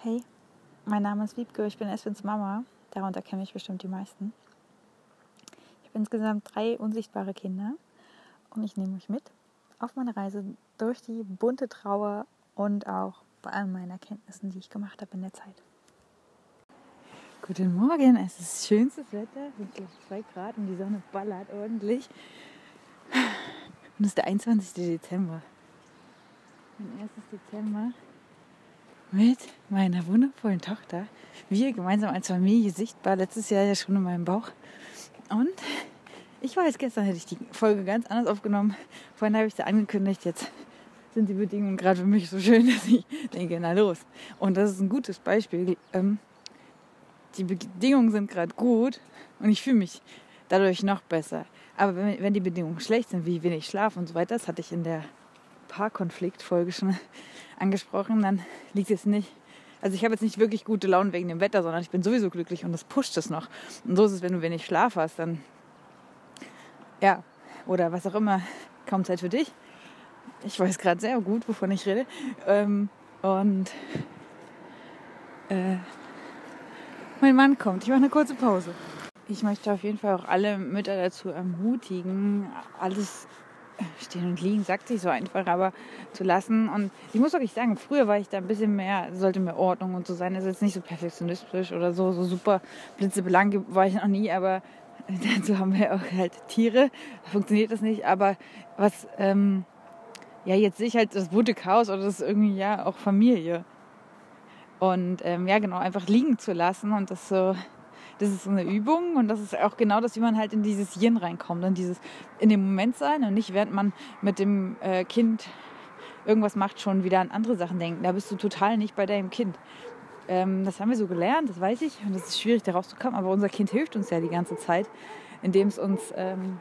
Hey, mein Name ist Wiebke, ich bin Eswins Mama. Darunter kenne ich bestimmt die meisten. Ich habe insgesamt drei unsichtbare Kinder und ich nehme euch mit auf meine Reise durch die bunte Trauer und auch bei all meinen Erkenntnissen, die ich gemacht habe in der Zeit. Guten Morgen, es ist schönstes Wetter, es sind zwei Grad und die Sonne ballert ordentlich. Und es ist der 21. Dezember. Mein erstes Dezember mit meiner wundervollen Tochter. Wir gemeinsam als Familie sichtbar, letztes Jahr ja schon in meinem Bauch. Und ich weiß, gestern hätte ich die Folge ganz anders aufgenommen. Vorhin habe ich sie angekündigt, jetzt sind die Bedingungen gerade für mich so schön, dass ich denke, na los. Und das ist ein gutes Beispiel. Ähm, die Bedingungen sind gerade gut und ich fühle mich dadurch noch besser. Aber wenn, wenn die Bedingungen schlecht sind, wie wenig Schlaf und so weiter, das hatte ich in der Paarkonflikt-Folge schon angesprochen, dann liegt es nicht. Also ich habe jetzt nicht wirklich gute Laune wegen dem Wetter, sondern ich bin sowieso glücklich und das pusht es noch. Und so ist es, wenn du wenig Schlaf hast, dann ja, oder was auch immer, kaum Zeit für dich. Ich weiß gerade sehr gut, wovon ich rede. Ähm, und äh, mein Mann kommt. Ich mache eine kurze Pause. Ich möchte auf jeden Fall auch alle Mütter dazu ermutigen, alles stehen und liegen, sagt sich so einfach, aber zu lassen. Und ich muss wirklich sagen, früher war ich da ein bisschen mehr, sollte mehr Ordnung und so sein. Das ist jetzt nicht so perfektionistisch oder so, so super blitzebelang war ich noch nie, aber dazu haben wir auch halt Tiere. Funktioniert das nicht, aber was, ähm, ja, jetzt sehe ich halt das bunte Chaos oder das irgendwie ja auch Familie. Und ähm, ja, genau, einfach liegen zu lassen und das so das ist so eine Übung und das ist auch genau das, wie man halt in dieses Yin reinkommt, in dieses in dem Moment sein und nicht während man mit dem äh, Kind irgendwas macht, schon wieder an andere Sachen denken. Da bist du total nicht bei deinem Kind. Ähm, das haben wir so gelernt, das weiß ich und das ist schwierig, da rauszukommen, aber unser Kind hilft uns ja die ganze Zeit, indem es uns ähm,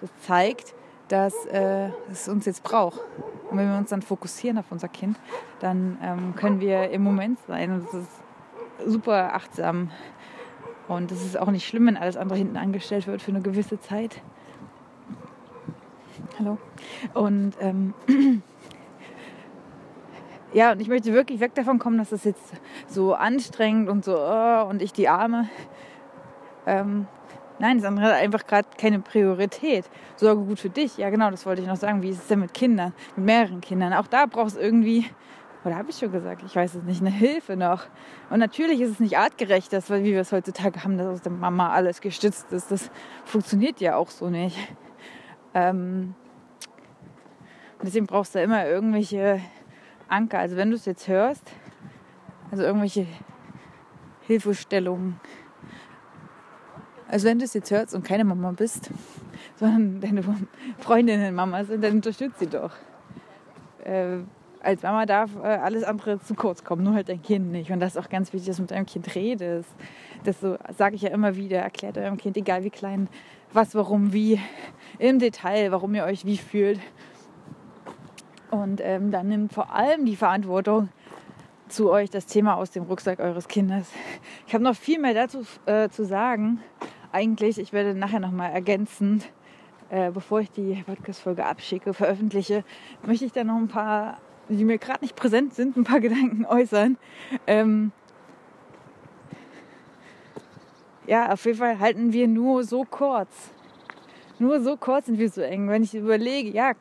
das zeigt, dass äh, es uns jetzt braucht. Und wenn wir uns dann fokussieren auf unser Kind, dann ähm, können wir im Moment sein. Und das ist super achtsam und es ist auch nicht schlimm, wenn alles andere hinten angestellt wird für eine gewisse Zeit. Hallo. Und ähm, ja, und ich möchte wirklich weg davon kommen, dass das jetzt so anstrengend und so oh, und ich die Arme. Ähm, nein, das andere hat einfach gerade keine Priorität. Sorge gut für dich. Ja, genau, das wollte ich noch sagen. Wie ist es denn mit Kindern, mit mehreren Kindern? Auch da brauchst du irgendwie oder habe ich schon gesagt, ich weiß es nicht, eine Hilfe noch. Und natürlich ist es nicht artgerecht, dass, wie wir es heutzutage haben, dass aus der Mama alles gestützt ist. Das funktioniert ja auch so nicht. Ähm deswegen brauchst du immer irgendwelche Anker. Also wenn du es jetzt hörst, also irgendwelche Hilfestellungen. Also wenn du es jetzt hörst und keine Mama bist, sondern deine Freundinnen Mama sind, dann unterstützt sie doch. Äh, als Mama darf äh, alles andere zu kurz kommen, nur halt dein Kind nicht. Und das ist auch ganz wichtig, dass du mit deinem Kind redest. Das so sage ich ja immer wieder. Erklärt eurem Kind, egal wie klein, was, warum, wie, im Detail, warum ihr euch wie fühlt. Und ähm, dann nimmt vor allem die Verantwortung zu euch das Thema aus dem Rucksack eures Kindes. Ich habe noch viel mehr dazu äh, zu sagen. Eigentlich, ich werde nachher noch mal ergänzend, äh, bevor ich die Podcast-Folge abschicke, veröffentliche, möchte ich da noch ein paar die mir gerade nicht präsent sind, ein paar Gedanken äußern. Ähm ja, auf jeden Fall halten wir nur so kurz. Nur so kurz sind wir so eng. Wenn ich überlege, ja,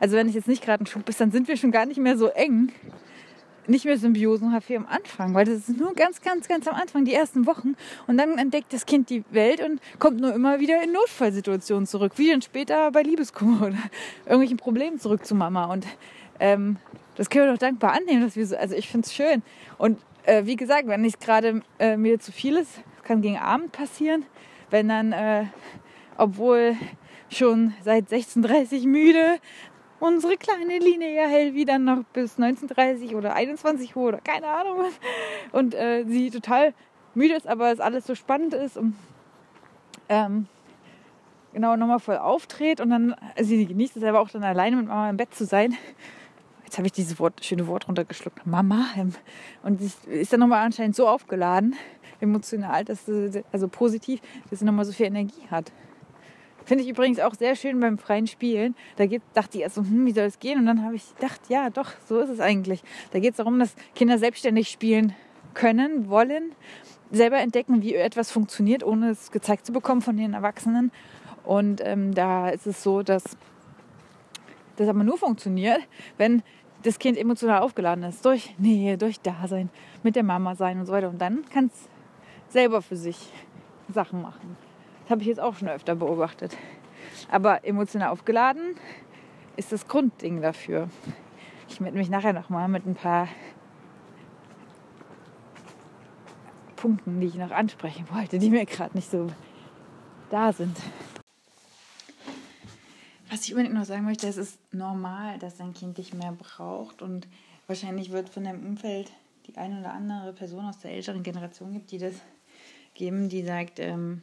also wenn ich jetzt nicht gerade ein Schub ist, dann sind wir schon gar nicht mehr so eng. Nicht mehr Symbiosenhaft am Anfang, weil das ist nur ganz, ganz, ganz am Anfang, die ersten Wochen. Und dann entdeckt das Kind die Welt und kommt nur immer wieder in Notfallsituationen zurück, wie dann später bei Liebeskummer oder irgendwelchen Problemen zurück zu Mama. Und ähm, das können wir doch dankbar annehmen, dass wir so, also ich finde es schön. Und äh, wie gesagt, wenn nicht gerade äh, mir zu viel ist, kann gegen Abend passieren, wenn dann, äh, obwohl schon seit 16.30 müde, unsere kleine Linie hält wie dann noch bis 19.30 oder 21 Uhr oder keine Ahnung was. Und äh, sie total müde ist, aber es alles so spannend ist und ähm, genau nochmal voll auftritt und dann, also sie genießt es aber auch dann alleine mit Mama im Bett zu sein jetzt habe ich dieses Wort, schöne Wort runtergeschluckt, Mama. Und ist, dann nochmal anscheinend so aufgeladen, emotional, dass also positiv, dass sie nochmal so viel Energie hat. Finde ich übrigens auch sehr schön beim freien Spielen. Da geht, dachte ich erst so, hm, wie soll es gehen? Und dann habe ich gedacht, ja, doch, so ist es eigentlich. Da geht es darum, dass Kinder selbstständig spielen können, wollen, selber entdecken, wie etwas funktioniert, ohne es gezeigt zu bekommen von den Erwachsenen. Und ähm, da ist es so, dass das aber nur funktioniert, wenn das Kind emotional aufgeladen ist. Durch Nähe, durch Dasein, mit der Mama sein und so weiter. Und dann kann es selber für sich Sachen machen. Das habe ich jetzt auch schon öfter beobachtet. Aber emotional aufgeladen ist das Grundding dafür. Ich melde mich nachher nochmal mit ein paar Punkten, die ich noch ansprechen wollte, die mir gerade nicht so da sind. Was ich unbedingt noch sagen möchte, es ist normal, dass dein Kind dich mehr braucht und wahrscheinlich wird von deinem Umfeld die eine oder andere Person aus der älteren Generation gibt, die das geben, die sagt, ähm,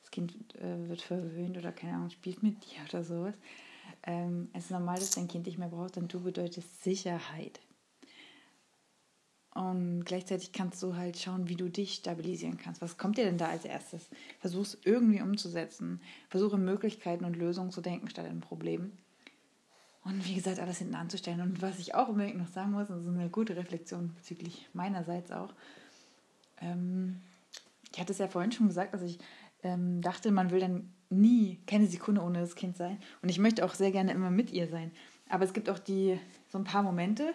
das Kind äh, wird verwöhnt oder keine Ahnung, spielt mit dir oder sowas. Ähm, es ist normal, dass dein Kind dich mehr braucht, denn du bedeutest Sicherheit. Und gleichzeitig kannst du halt schauen, wie du dich stabilisieren kannst. Was kommt dir denn da als erstes? Versuch es irgendwie umzusetzen. Versuche Möglichkeiten und Lösungen zu denken statt in Problemen. Und wie gesagt, alles hinten anzustellen. Und was ich auch unbedingt noch sagen muss, das ist eine gute Reflexion bezüglich meinerseits auch. Ähm, ich hatte es ja vorhin schon gesagt, dass ich ähm, dachte, man will dann nie keine Sekunde ohne das Kind sein. Und ich möchte auch sehr gerne immer mit ihr sein. Aber es gibt auch die so ein paar Momente,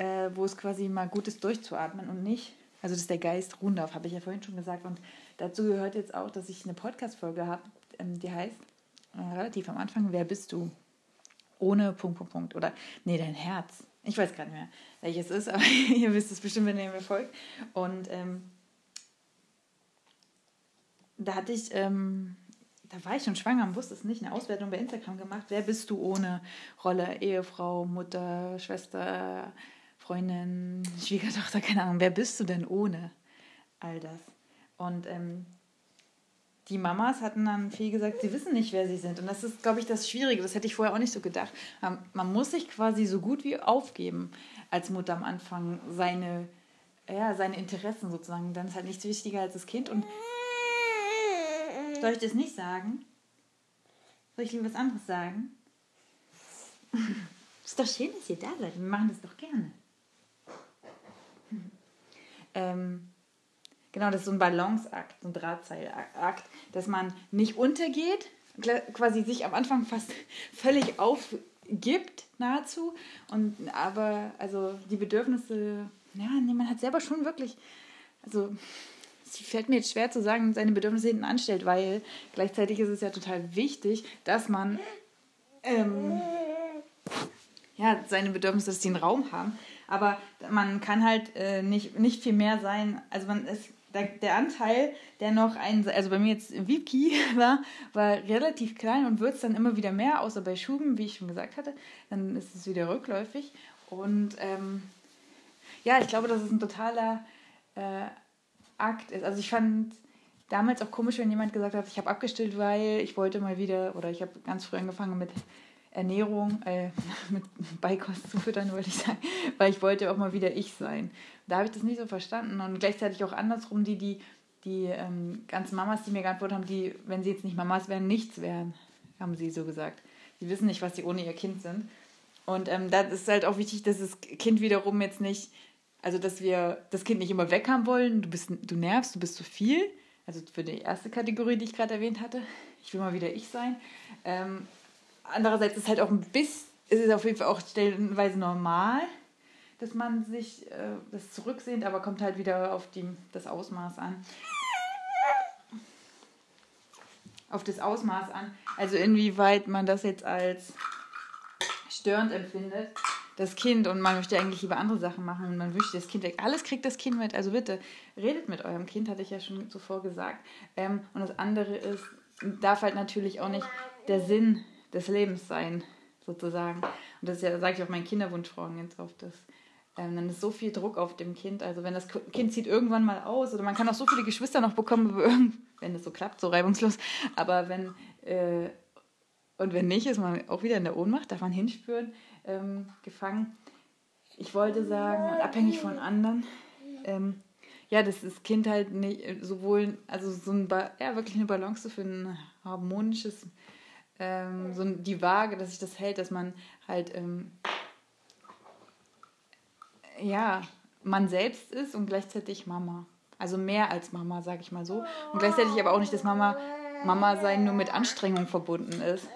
äh, wo es quasi mal gut ist, durchzuatmen und nicht, also dass der Geist ruhen darf, habe ich ja vorhin schon gesagt. Und dazu gehört jetzt auch, dass ich eine Podcast-Folge habe, ähm, die heißt äh, relativ am Anfang, wer bist du? Ohne Punkt, Punkt, Punkt. Oder, nee, dein Herz. Ich weiß gerade nicht mehr, welches ist, aber ihr wisst es bestimmt, wenn ihr mir folgt. Und ähm, da hatte ich, ähm, da war ich schon schwanger und wusste es nicht, eine Auswertung bei Instagram gemacht. Wer bist du ohne Rolle? Ehefrau, Mutter, Schwester, Freundin, Schwiegertochter, keine Ahnung, wer bist du denn ohne all das? Und ähm, die Mamas hatten dann viel gesagt, sie wissen nicht, wer sie sind. Und das ist, glaube ich, das Schwierige. Das hätte ich vorher auch nicht so gedacht. Ähm, man muss sich quasi so gut wie aufgeben als Mutter am Anfang, seine, ja, seine Interessen sozusagen. Dann ist halt nichts wichtiger als das Kind. Und soll ich das nicht sagen? Soll ich lieber was anderes sagen? ist doch schön, dass ihr da seid. Wir machen das doch gerne. Ähm, genau, das ist so ein Balanceakt, so ein Drahtseilakt, dass man nicht untergeht, quasi sich am Anfang fast völlig aufgibt, nahezu. Und aber, also die Bedürfnisse, ja, nee, man hat selber schon wirklich, also es fällt mir jetzt schwer zu sagen, seine Bedürfnisse hinten anstellt, weil gleichzeitig ist es ja total wichtig, dass man ähm, ja, seine Bedürfnisse, dass die einen Raum haben. Aber man kann halt äh, nicht, nicht viel mehr sein. Also man ist, der, der Anteil, der noch ein, also bei mir jetzt Wiki war, war relativ klein und wird es dann immer wieder mehr, außer bei Schuben, wie ich schon gesagt hatte, dann ist es wieder rückläufig. Und ähm, ja, ich glaube, dass es ein totaler äh, Akt ist. Also ich fand damals auch komisch, wenn jemand gesagt hat, ich habe abgestillt, weil ich wollte mal wieder, oder ich habe ganz früh angefangen mit Ernährung äh, mit Beikost zu füttern, wollte ich sagen, weil ich wollte auch mal wieder ich sein. Da habe ich das nicht so verstanden und gleichzeitig auch andersrum, die, die, die ähm, ganzen Mamas, die mir geantwortet haben, die, wenn sie jetzt nicht Mamas wären, nichts wären, haben sie so gesagt. Die wissen nicht, was sie ohne ihr Kind sind. Und ähm, da ist halt auch wichtig, dass das Kind wiederum jetzt nicht, also dass wir das Kind nicht immer weg haben wollen, du, bist, du nervst, du bist zu viel. Also für die erste Kategorie, die ich gerade erwähnt hatte, ich will mal wieder ich sein. Ähm, andererseits ist halt auch ein bisschen, ist es auf jeden Fall auch stellenweise normal, dass man sich äh, das zurücksehnt, aber kommt halt wieder auf die, das Ausmaß an. Auf das Ausmaß an. Also inwieweit man das jetzt als störend empfindet, das Kind, und man möchte eigentlich lieber andere Sachen machen und man wünscht das Kind weg. Alles kriegt das Kind mit. Also bitte, redet mit eurem Kind, hatte ich ja schon zuvor gesagt. Ähm, und das andere ist, darf halt natürlich auch nicht der Sinn des Lebens sein, sozusagen. Und das ja, sage ich auch meinen Kinderwunschfrauen ganz oft, dass ähm, dann ist so viel Druck auf dem Kind. Also wenn das Kind zieht irgendwann mal aus oder man kann auch so viele Geschwister noch bekommen, wenn es so klappt, so reibungslos. Aber wenn äh, und wenn nicht, ist man auch wieder in der Ohnmacht, darf man hinspüren, ähm, gefangen. Ich wollte sagen, abhängig von anderen. Ähm, ja, dass das Kind halt nicht sowohl, also so ein, ja, wirklich eine Balance für ein harmonisches ähm, so die Waage, dass sich das hält, dass man halt ähm, ja man selbst ist und gleichzeitig Mama. Also mehr als Mama, sag ich mal so. Und gleichzeitig aber auch nicht, dass Mama Mama sein nur mit Anstrengung verbunden ist.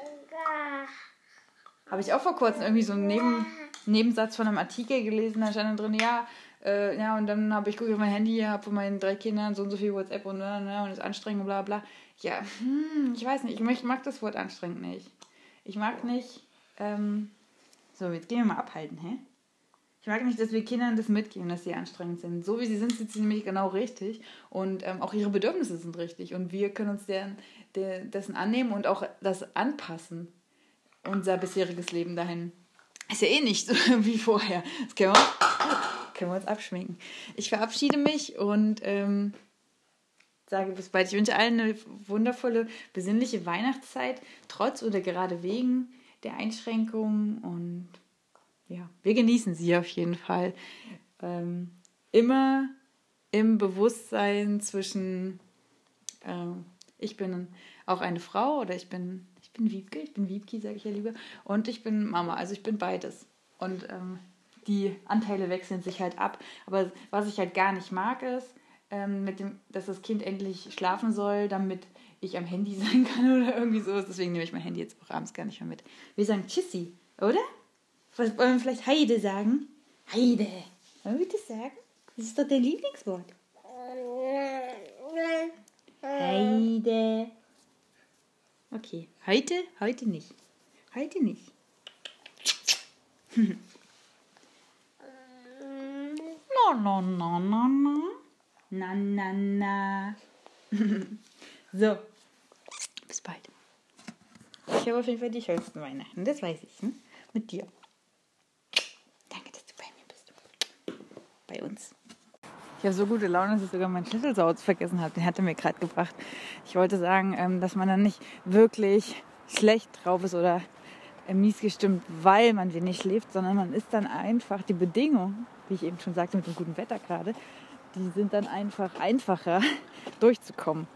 Habe ich auch vor kurzem irgendwie so einen Neben, Nebensatz von einem Artikel gelesen, da stand drin, ja, äh, ja, und dann habe ich gucke auf mein Handy, habe von meinen drei Kindern so und so viel WhatsApp und, ne, ne, und ist anstrengend und bla bla. Ja, hm, ich weiß nicht, ich, ich mag das Wort anstrengend nicht. Ich mag nicht, ähm, so, jetzt gehen wir mal abhalten, hä? Ich mag nicht, dass wir Kindern das mitgeben, dass sie anstrengend sind. So wie sie sind, sind sie nämlich genau richtig. Und ähm, auch ihre Bedürfnisse sind richtig. Und wir können uns deren, der, dessen annehmen und auch das anpassen. Unser bisheriges Leben dahin. Ist ja eh nicht so wie vorher. Das können wir, können wir uns abschminken. Ich verabschiede mich und ähm, sage bis bald. Ich wünsche allen eine wundervolle, besinnliche Weihnachtszeit, trotz oder gerade wegen der Einschränkungen und ja, wir genießen sie auf jeden Fall. Ähm, immer im Bewusstsein zwischen, äh, ich bin auch eine Frau oder ich bin, ich bin Wiebke, ich bin Wiebki, sage ich ja lieber, und ich bin Mama, also ich bin beides. Und ähm, die Anteile wechseln sich halt ab. Aber was ich halt gar nicht mag, ist, ähm, mit dem, dass das Kind endlich schlafen soll, damit ich am Handy sein kann oder irgendwie so. Deswegen nehme ich mein Handy jetzt auch abends gar nicht mehr mit. Wir sagen Tschüssi, oder? Was, wollen wir vielleicht Heide sagen? Heide. Wollen wir das sagen? Das ist doch dein Lieblingswort. Heide. Okay, heute, heute nicht. Heute nicht. no, no, no, no, no. Na, na, na. so. Bis bald. Ich habe auf jeden Fall die schönsten Weihnachten, das weiß ich. Hm? Mit dir. bei uns. Ich habe so gute Laune, dass ich sogar meinen Schlüsselsauz vergessen habe. Den hat er mir gerade gebracht. Ich wollte sagen, ähm, dass man dann nicht wirklich schlecht drauf ist oder äh, mies gestimmt, weil man wenig schläft, sondern man ist dann einfach die Bedingungen, wie ich eben schon sagte, mit dem guten Wetter gerade, die sind dann einfach einfacher durchzukommen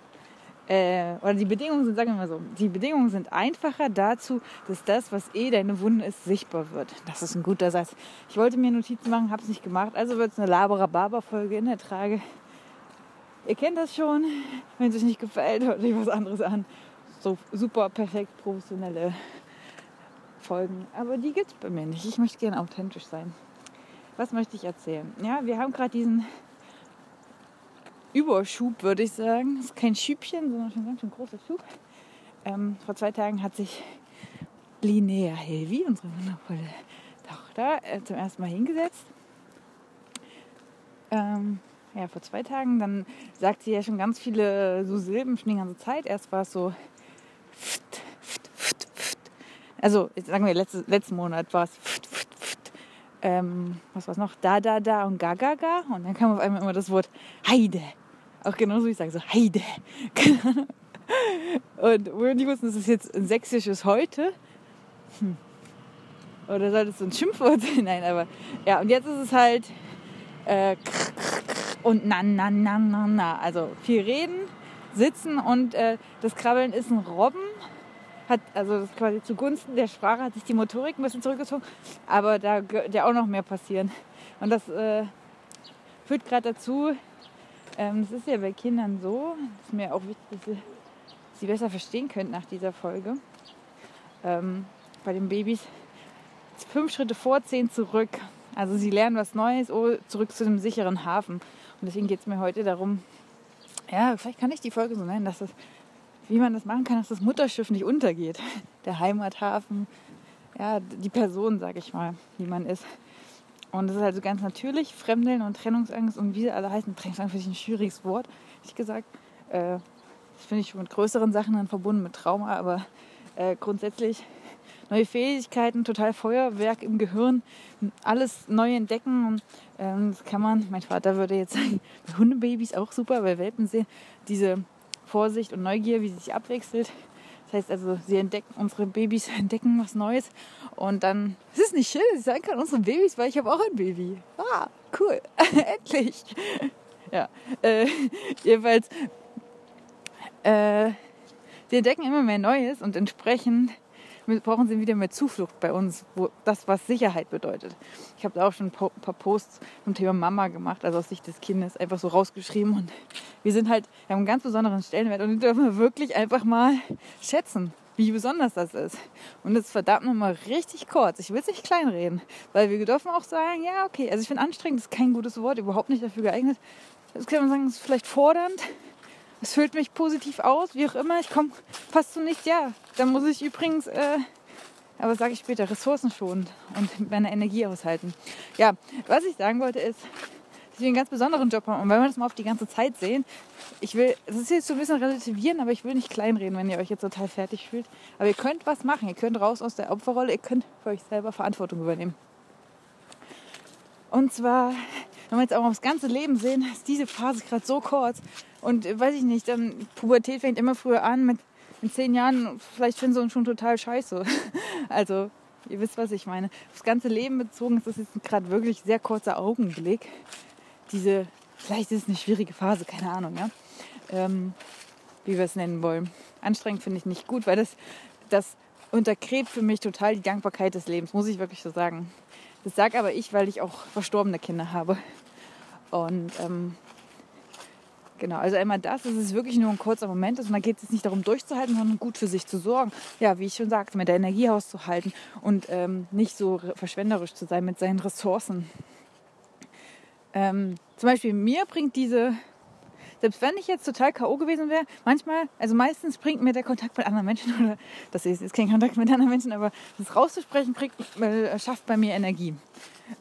äh, oder die Bedingungen sind, sagen wir mal so, die Bedingungen sind einfacher dazu, dass das, was eh deine Wunde ist, sichtbar wird. Das ist ein guter Satz. Ich wollte mir Notizen machen, habe es nicht gemacht, also wird es eine Labera-Baba-Folge in der Trage. Ihr kennt das schon. Wenn es euch nicht gefällt, hört euch was anderes an. So super perfekt professionelle Folgen. Aber die gibt es bei mir nicht. Ich möchte gerne authentisch sein. Was möchte ich erzählen? Ja, wir haben gerade diesen Überschub, würde ich sagen. Das ist kein Schübchen, sondern schon ganz schön großer Schub. Ähm, vor zwei Tagen hat sich Linnea Helvi, unsere wundervolle Tochter, äh, zum ersten Mal hingesetzt. Ähm, ja, vor zwei Tagen. Dann sagt sie ja schon ganz viele so Silben schon die ganze Zeit. Erst war es so. Also, jetzt sagen wir, letztes, letzten Monat war es. Ähm, was war es noch? Da, da, da und ga, ga, ga. Und dann kam auf einmal immer das Wort Heide. Auch genauso wie ich sage, so Heide. und wo wir nicht wussten, dass es jetzt ein sächsisches Heute. Hm. Oder sollte es so ein Schimpfwort sein? Nein, aber ja, und jetzt ist es halt äh, und na, na, na, na, na. Also viel reden, sitzen und äh, das Krabbeln ist ein Robben. Hat, also quasi zugunsten der Sprache hat sich die Motorik ein bisschen zurückgezogen, aber da wird ja auch noch mehr passieren. Und das äh, führt gerade dazu, ähm, es ist ja bei Kindern so, das ist mir auch wichtig, dass sie sie besser verstehen könnt nach dieser Folge. Ähm, bei den Babys fünf Schritte vor, zehn zurück. Also sie lernen was Neues, oh, zurück zu dem sicheren Hafen. Und deswegen geht es mir heute darum, ja, vielleicht kann ich die Folge so nennen, dass das, wie man das machen kann, dass das Mutterschiff nicht untergeht. Der Heimathafen, ja, die Person, sag ich mal, wie man ist. Und das ist also ganz natürlich, Fremdeln und Trennungsangst und wie sie alle heißen. Trennungsangst finde ich ein schwieriges Wort, ich gesagt. Äh, das finde ich mit größeren Sachen dann verbunden mit Trauma, aber äh, grundsätzlich neue Fähigkeiten, total Feuerwerk im Gehirn, alles neu entdecken. Und, ähm, das kann man, mein Vater würde jetzt sagen, Hundebabys auch super, weil Welpen sehen diese Vorsicht und Neugier, wie sie sich abwechselt. Das heißt also, sie entdecken, unsere Babys entdecken was Neues und dann, es ist nicht schön, dass ich sagen kann, unsere Babys, weil ich habe auch ein Baby. Ah, cool, endlich. Ja, äh, jedenfalls, äh, sie entdecken immer mehr Neues und entsprechend brauchen sie wieder mehr Zuflucht bei uns, wo das, was Sicherheit bedeutet. Ich habe da auch schon ein paar Posts zum Thema Mama gemacht, also aus Sicht des Kindes, einfach so rausgeschrieben. Und wir sind halt, wir haben einen ganz besonderen Stellenwert und den dürfen wir wirklich einfach mal schätzen, wie besonders das ist. Und das ist verdammt nochmal richtig kurz. Ich will es nicht kleinreden, weil wir dürfen auch sagen, ja, okay, also ich finde anstrengend ist kein gutes Wort, überhaupt nicht dafür geeignet. Das kann man sagen, ist vielleicht fordernd, es füllt mich positiv aus, wie auch immer. Ich komme fast zu nichts. Ja, dann muss ich übrigens, äh, aber sage ich später, Ressourcen schonen und meine Energie aushalten. Ja, was ich sagen wollte ist, wir einen ganz besonderen Job haben. Und wenn wir das mal auf die ganze Zeit sehen, ich will, das ist jetzt so ein bisschen relativieren, aber ich will nicht kleinreden, wenn ihr euch jetzt total fertig fühlt. Aber ihr könnt was machen. Ihr könnt raus aus der Opferrolle. Ihr könnt für euch selber Verantwortung übernehmen. Und zwar, wenn wir jetzt auch mal aufs ganze Leben sehen, ist diese Phase gerade so kurz. Und weiß ich nicht, dann Pubertät fängt immer früher an. Mit in zehn Jahren, vielleicht finden sie uns schon total scheiße. Also, ihr wisst, was ich meine. Das ganze Leben bezogen ist das jetzt gerade wirklich sehr kurzer Augenblick. Diese, vielleicht ist es eine schwierige Phase, keine Ahnung, ja. Ähm, wie wir es nennen wollen. Anstrengend finde ich nicht gut, weil das, das untergräbt für mich total die Dankbarkeit des Lebens, muss ich wirklich so sagen. Das sage aber ich, weil ich auch verstorbene Kinder habe. Und ähm, Genau, also einmal das, es ist wirklich nur ein kurzer Moment und da geht es nicht darum durchzuhalten, sondern gut für sich zu sorgen. Ja, wie ich schon sagte, mit der Energie auszuhalten und ähm, nicht so verschwenderisch zu sein mit seinen Ressourcen. Ähm, zum Beispiel mir bringt diese, selbst wenn ich jetzt total K.O. gewesen wäre, manchmal, also meistens bringt mir der Kontakt mit anderen Menschen, oder das ist jetzt kein Kontakt mit anderen Menschen, aber das rauszusprechen bringt, äh, schafft bei mir Energie.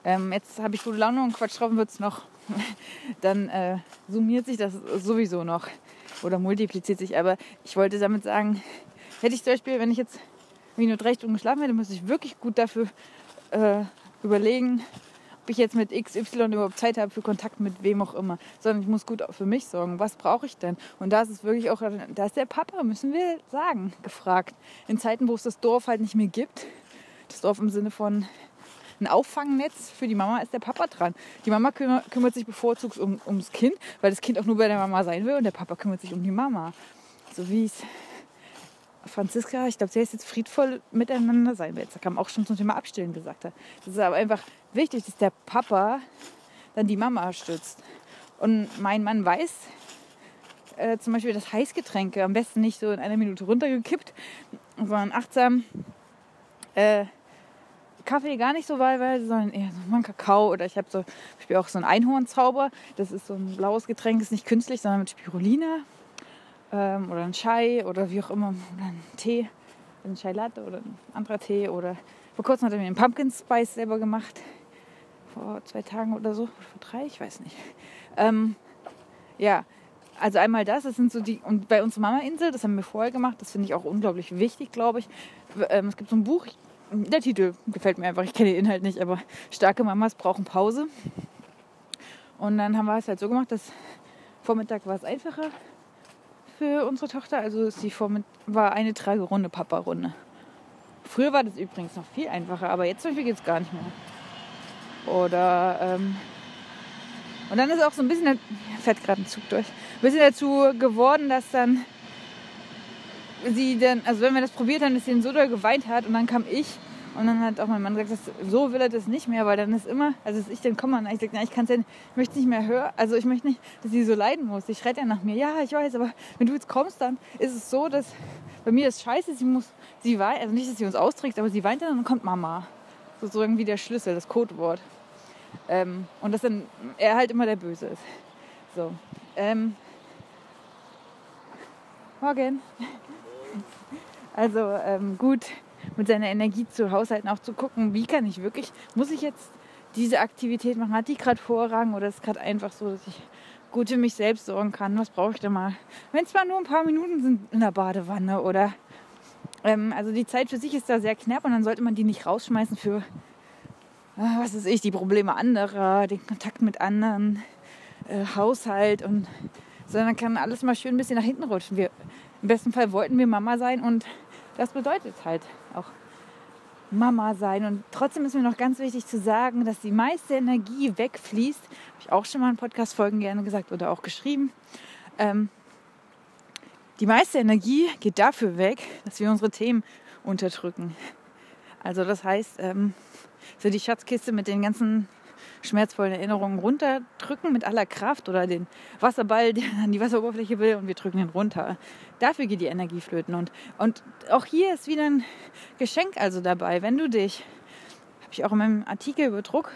Ähm, jetzt habe ich gute Laune und Quatsch drauf wird es noch dann äh, summiert sich das sowieso noch oder multipliziert sich. Aber ich wollte damit sagen, hätte ich zum Beispiel, wenn ich jetzt wie nur drei Stunden geschlafen hätte, müsste ich wirklich gut dafür äh, überlegen, ob ich jetzt mit XY überhaupt Zeit habe für Kontakt mit wem auch immer. Sondern ich muss gut für mich sorgen. Was brauche ich denn? Und da ist es wirklich auch, da ist der Papa, müssen wir sagen, gefragt. In Zeiten, wo es das Dorf halt nicht mehr gibt. Das Dorf im Sinne von ein Auffangnetz für die Mama ist der Papa dran. Die Mama kümmert, sich bevorzugt um, ums Kind, weil das Kind auch nur bei der Mama sein will und der Papa kümmert sich um die Mama. So wie es Franziska, ich glaube, sie ist jetzt friedvoll miteinander sein will. Da kam auch schon zum Thema Abstillen gesagt. Hat. Das ist aber einfach wichtig, dass der Papa dann die Mama stützt. Und mein Mann weiß, äh, zum Beispiel das Heißgetränke am besten nicht so in einer Minute runtergekippt, sondern achtsam äh, Kaffee gar nicht so wahlweise, sondern eher so mal Kakao oder ich habe so ich auch so ein Einhornzauber. Das ist so ein blaues Getränk, ist nicht künstlich, sondern mit Spirulina ähm, oder ein Chai oder wie auch immer oder ein Tee, ein Chai Latte oder ein anderer Tee oder vor kurzem hat er mir einen Pumpkin Spice selber gemacht vor zwei Tagen oder so, vor drei, ich weiß nicht. Ähm, ja, also einmal das, das sind so die, und bei unserer Mama-Insel, das haben wir vorher gemacht, das finde ich auch unglaublich wichtig, glaube ich. Ähm, es gibt so ein Buch, der Titel gefällt mir einfach. Ich kenne den Inhalt nicht, aber starke Mamas brauchen Pause. Und dann haben wir es halt so gemacht, dass Vormittag war es einfacher für unsere Tochter. Also ist die Vormitt war eine Tragerunde, Papa-Runde. Früher war das übrigens noch viel einfacher, aber jetzt zum Beispiel geht es gar nicht mehr. Oder ähm, und dann ist auch so ein bisschen, fährt gerade ein Zug durch, ein bisschen dazu geworden, dass dann sie dann, also wenn wir das probiert haben, dass sie ihn so doll geweint hat und dann kam ich und dann hat auch mein Mann gesagt, dass, so will er das nicht mehr, weil dann ist immer, also ich dann komme und ich sage, ich kann es ja ich möchte nicht mehr hören, also ich möchte nicht, dass sie so leiden muss. Ich schreit ja nach mir, ja, ich weiß, aber wenn du jetzt kommst, dann ist es so, dass bei mir ist scheiße, sie muss, sie weint, also nicht, dass sie uns austrägt, aber sie weint dann und dann kommt Mama. So, so irgendwie der Schlüssel, das Codewort. Ähm, und dass dann er halt immer der Böse ist. So. Ähm, morgen. Also ähm, gut mit seiner Energie zu haushalten, auch zu gucken, wie kann ich wirklich, muss ich jetzt diese Aktivität machen? Hat die gerade Vorrang oder ist es gerade einfach so, dass ich gut für mich selbst sorgen kann? Was brauche ich da mal? Wenn es mal nur ein paar Minuten sind in der Badewanne oder ähm, also die Zeit für sich ist da sehr knapp und dann sollte man die nicht rausschmeißen für was ist ich, die Probleme anderer, den Kontakt mit anderen, äh, Haushalt und sondern kann alles mal schön ein bisschen nach hinten rutschen. Wir, Im besten Fall wollten wir Mama sein und das bedeutet halt auch Mama sein. Und trotzdem ist mir noch ganz wichtig zu sagen, dass die meiste Energie wegfließt. Habe ich auch schon mal in Podcast-Folgen gerne gesagt oder auch geschrieben. Ähm, die meiste Energie geht dafür weg, dass wir unsere Themen unterdrücken. Also das heißt, ähm, so die Schatzkiste mit den ganzen schmerzvollen Erinnerungen runterdrücken mit aller Kraft oder den Wasserball, der an die Wasseroberfläche will und wir drücken ihn runter. Dafür geht die Energie flöten. Und, und auch hier ist wieder ein Geschenk also dabei. Wenn du dich, habe ich auch in meinem Artikel über Druck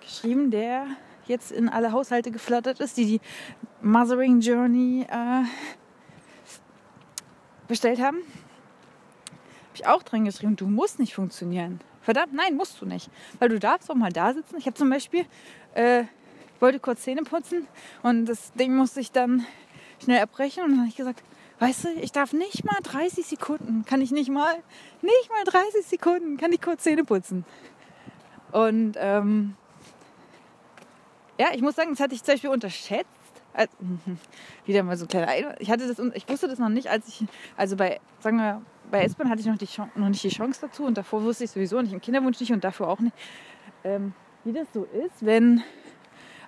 geschrieben, der jetzt in alle Haushalte geflattert ist, die die Mothering Journey äh, bestellt haben, habe ich auch drin geschrieben, du musst nicht funktionieren. Verdammt, nein, musst du nicht. Weil du darfst auch mal da sitzen. Ich habe zum Beispiel, äh, wollte kurz Zähne putzen und das Ding musste ich dann schnell erbrechen und dann habe ich gesagt, weißt du, ich darf nicht mal 30 Sekunden, kann ich nicht mal, nicht mal 30 Sekunden, kann ich kurz Zähne putzen. Und ähm, ja, ich muss sagen, das hatte ich zum Beispiel unterschätzt. Also, wieder mal so ein kleiner Ein Ich hatte das, ich wusste das noch nicht, als ich, also bei, sagen wir, bei S-Bahn hatte ich noch, die noch nicht die Chance dazu und davor wusste ich sowieso nicht, im Kinderwunsch nicht und dafür auch nicht, ähm, wie das so ist, wenn,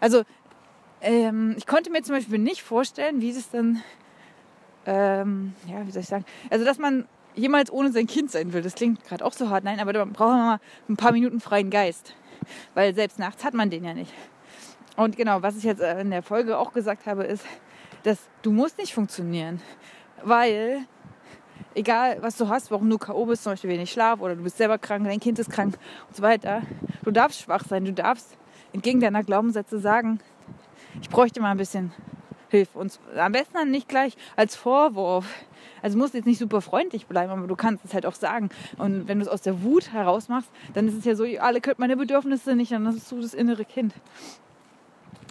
also ähm, ich konnte mir zum Beispiel nicht vorstellen, wie es dann, ähm, ja, wie soll ich sagen, also dass man jemals ohne sein Kind sein will. Das klingt gerade auch so hart, nein, aber da braucht man mal ein paar Minuten freien Geist, weil selbst nachts hat man den ja nicht. Und genau, was ich jetzt äh, in der Folge auch gesagt habe, ist, dass du musst nicht funktionieren, weil egal was du hast, warum du K.O. bist, zum Beispiel wenig Schlaf oder du bist selber krank, dein Kind ist krank und so weiter, du darfst schwach sein, du darfst entgegen deiner Glaubenssätze sagen, ich bräuchte mal ein bisschen Hilfe. Und am besten dann nicht gleich als Vorwurf. Also musst jetzt nicht super freundlich bleiben, aber du kannst es halt auch sagen. Und wenn du es aus der Wut heraus machst, dann ist es ja so, alle können meine Bedürfnisse nicht, dann hast du das innere Kind.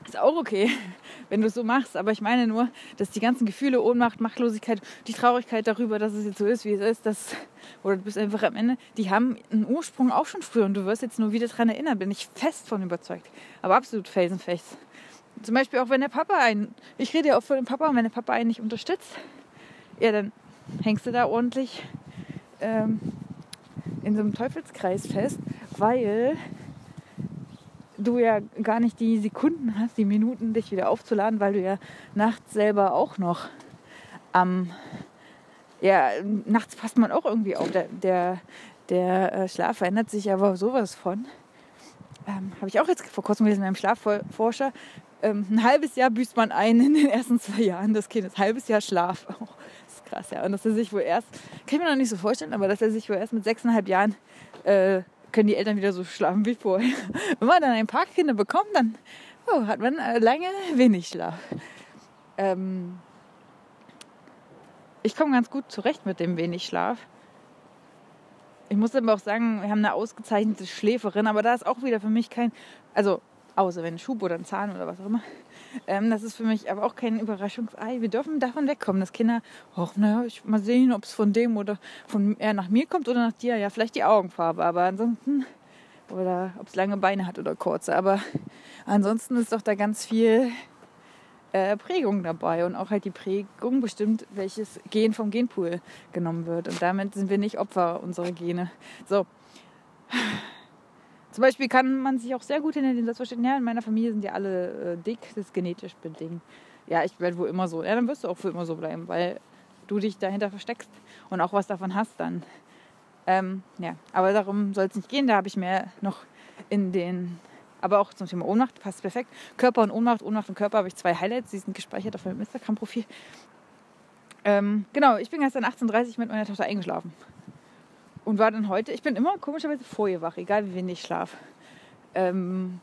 Ist auch okay, wenn du es so machst. Aber ich meine nur, dass die ganzen Gefühle, Ohnmacht, Machtlosigkeit, die Traurigkeit darüber, dass es jetzt so ist, wie es ist, dass, oder du bist einfach am Ende, die haben einen Ursprung auch schon früher und du wirst jetzt nur wieder daran erinnern, bin ich fest von überzeugt. Aber absolut felsenfest. Zum Beispiel auch wenn der Papa einen, ich rede ja auch von dem Papa, und wenn der Papa einen nicht unterstützt, ja, dann hängst du da ordentlich ähm, in so einem Teufelskreis fest, weil du ja gar nicht die Sekunden hast, die Minuten, dich wieder aufzuladen, weil du ja nachts selber auch noch am, ja, nachts passt man auch irgendwie auf. Der, der, der äh, Schlaf verändert sich aber sowas von. Ähm, Habe ich auch jetzt vor kurzem gelesen in einem Schlafforscher. Ähm, ein halbes Jahr büßt man ein in den ersten zwei Jahren des Kindes. Halbes Jahr Schlaf. Oh, das ist krass, ja. Und dass er sich wohl erst, kann ich mir noch nicht so vorstellen, aber dass er sich wohl erst mit sechseinhalb Jahren äh, können die Eltern wieder so schlafen wie vorher. Wenn man dann ein paar Kinder bekommt, dann oh, hat man äh, lange wenig Schlaf. Ähm ich komme ganz gut zurecht mit dem wenig Schlaf. Ich muss aber auch sagen, wir haben eine ausgezeichnete Schläferin, aber da ist auch wieder für mich kein, also außer wenn ein Schub oder ein Zahn oder was auch immer, ähm, das ist für mich aber auch kein Überraschungsei. Wir dürfen davon wegkommen, dass Kinder, ach, naja, ich mal sehen, ob es von dem oder von eher nach mir kommt oder nach dir. Ja, vielleicht die Augenfarbe, aber ansonsten, oder ob es lange Beine hat oder kurze. Aber ansonsten ist doch da ganz viel äh, Prägung dabei und auch halt die Prägung bestimmt, welches Gen vom Genpool genommen wird. Und damit sind wir nicht Opfer unserer Gene. So. Zum Beispiel kann man sich auch sehr gut hinter den Satz verstehen, ja, in meiner Familie sind ja alle äh, dick, das ist genetisch bedingt. Ja, ich werde wohl immer so. Ja, dann wirst du auch für immer so bleiben, weil du dich dahinter versteckst und auch was davon hast dann. Ähm, ja, aber darum soll es nicht gehen. Da habe ich mir noch in den, aber auch zum Thema Ohnmacht, passt perfekt. Körper und Ohnmacht, Ohnmacht und Körper habe ich zwei Highlights, die sind gespeichert auf meinem Instagram-Profil. Ähm, genau, ich bin gestern 18.30 Uhr mit meiner Tochter eingeschlafen. Und war dann heute, ich bin immer komischerweise vor ihr wach, egal wie wenig ich schlafe. Ähm,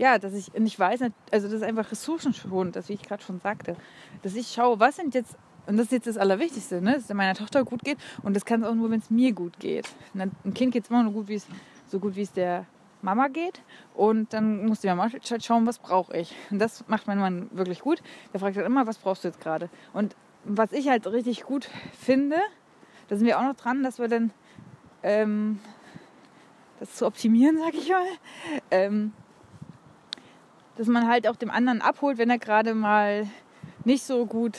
ja, dass ich nicht weiß, also das ist einfach ressourcenschonend, das wie ich gerade schon sagte, dass ich schaue, was sind jetzt, und das ist jetzt das Allerwichtigste, ne, dass es meiner Tochter gut geht und das kann es auch nur, wenn es mir gut geht. Ein Kind geht es immer nur gut, wie es, so gut, wie es der Mama geht und dann muss die Mama halt schauen, was brauche ich. Und das macht mein Mann wirklich gut. Der fragt halt immer, was brauchst du jetzt gerade? Und was ich halt richtig gut finde, da sind wir auch noch dran, dass wir dann ähm, das zu optimieren, sag ich mal. Ähm, dass man halt auch dem anderen abholt, wenn er gerade mal nicht so gut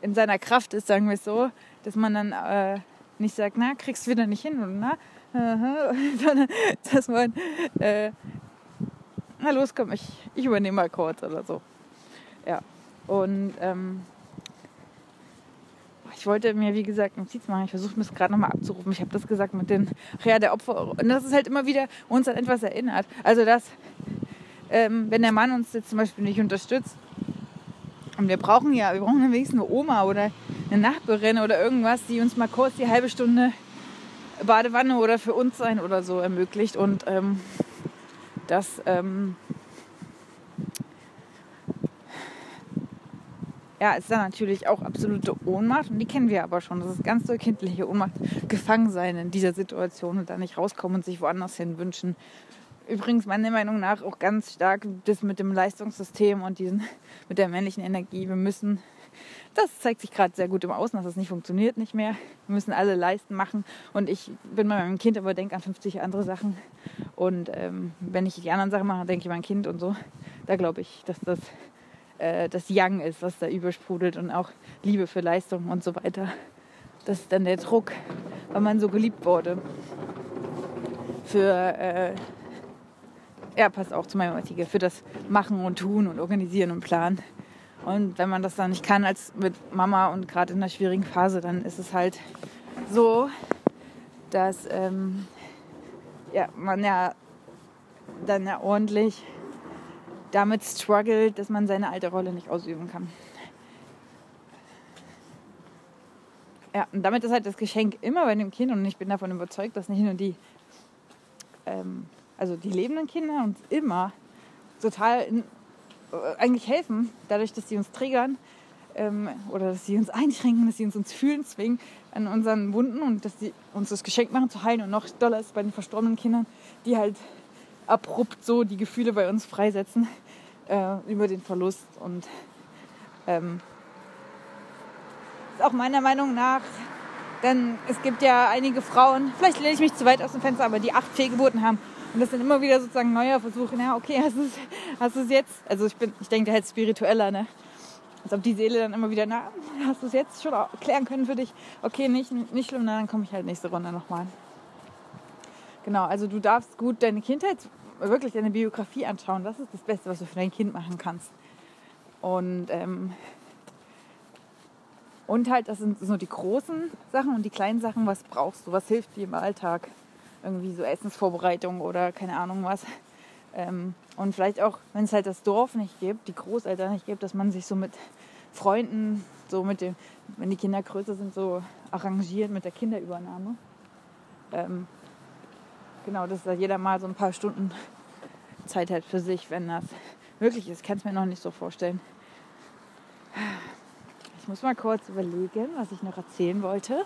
in seiner Kraft ist, sagen wir es so, dass man dann äh, nicht sagt, na, kriegst du wieder nicht hin oder na, sondern dass man, äh, na los, komm, ich, ich übernehme mal kurz oder so. Ja. Und ähm, ich wollte mir, wie gesagt, Notiz machen. Ich versuche mir das gerade nochmal abzurufen. Ich habe das gesagt mit den ja, der Opfer. Und das ist halt immer wieder uns an etwas erinnert. Also, dass, ähm, wenn der Mann uns jetzt zum Beispiel nicht unterstützt, und wir brauchen ja, wir brauchen wenigstens eine Oma oder eine Nachbarin oder irgendwas, die uns mal kurz die halbe Stunde Badewanne oder für uns sein oder so ermöglicht. Und ähm, das ähm, ja, ist dann natürlich auch absolute Ohnmacht und die kennen wir aber schon. Das ist ganz so kindliche Ohnmacht, gefangen sein in dieser Situation und da nicht rauskommen und sich woanders hin wünschen. Übrigens meiner Meinung nach auch ganz stark das mit dem Leistungssystem und diesen, mit der männlichen Energie. Wir müssen, das zeigt sich gerade sehr gut im Außen, dass das nicht funktioniert nicht mehr. Wir müssen alle leisten machen und ich bin bei meinem Kind, aber denke an 50 andere Sachen. Und ähm, wenn ich die anderen Sachen mache, denke ich an mein Kind und so. Da glaube ich, dass das äh, das Young ist, was da übersprudelt und auch Liebe für Leistung und so weiter. Das ist dann der Druck, weil man so geliebt wurde. Für, äh, ja, passt auch zu meinem Artikel, für das Machen und Tun und Organisieren und Planen. Und wenn man das dann nicht kann als mit Mama und gerade in einer schwierigen Phase, dann ist es halt so, dass ähm, ja, man ja dann ja ordentlich damit struggelt, dass man seine alte Rolle nicht ausüben kann. Ja, und damit ist halt das Geschenk immer bei dem Kind und ich bin davon überzeugt, dass nicht nur die, ähm, also die lebenden Kinder uns immer total in, äh, eigentlich helfen, dadurch, dass sie uns triggern ähm, oder dass sie uns einschränken, dass sie uns ins Fühlen zwingen an unseren Wunden und dass sie uns das Geschenk machen zu heilen und noch doller ist bei den verstorbenen Kindern, die halt abrupt so die Gefühle bei uns freisetzen äh, über den Verlust. Und ähm, ist auch meiner Meinung nach, denn es gibt ja einige Frauen, vielleicht lehne ich mich zu weit aus dem Fenster, aber die acht Fehlgeburten haben. Und das sind immer wieder sozusagen neuer Versuche. Na, okay, hast du es hast jetzt? Also ich bin, ich denke, hätte spiritueller, ne? Als ob die Seele dann immer wieder, na, hast du es jetzt schon klären können für dich? Okay, nicht, nicht schlimm, dann komme ich halt nächste Runde nochmal. Genau, also du darfst gut deine Kindheit wirklich deine Biografie anschauen. Das ist das Beste, was du für dein Kind machen kannst. Und, ähm, und halt, das sind so die großen Sachen und die kleinen Sachen, was brauchst du, was hilft dir im Alltag. Irgendwie so Essensvorbereitung oder keine Ahnung was. Ähm, und vielleicht auch, wenn es halt das Dorf nicht gibt, die Großeltern nicht gibt, dass man sich so mit Freunden, so mit dem, wenn die Kinder größer sind, so arrangiert mit der Kinderübernahme. Ähm, genau, dass da jeder mal so ein paar Stunden Zeit hat für sich, wenn das möglich ist. Ich kann es mir noch nicht so vorstellen. Ich muss mal kurz überlegen, was ich noch erzählen wollte.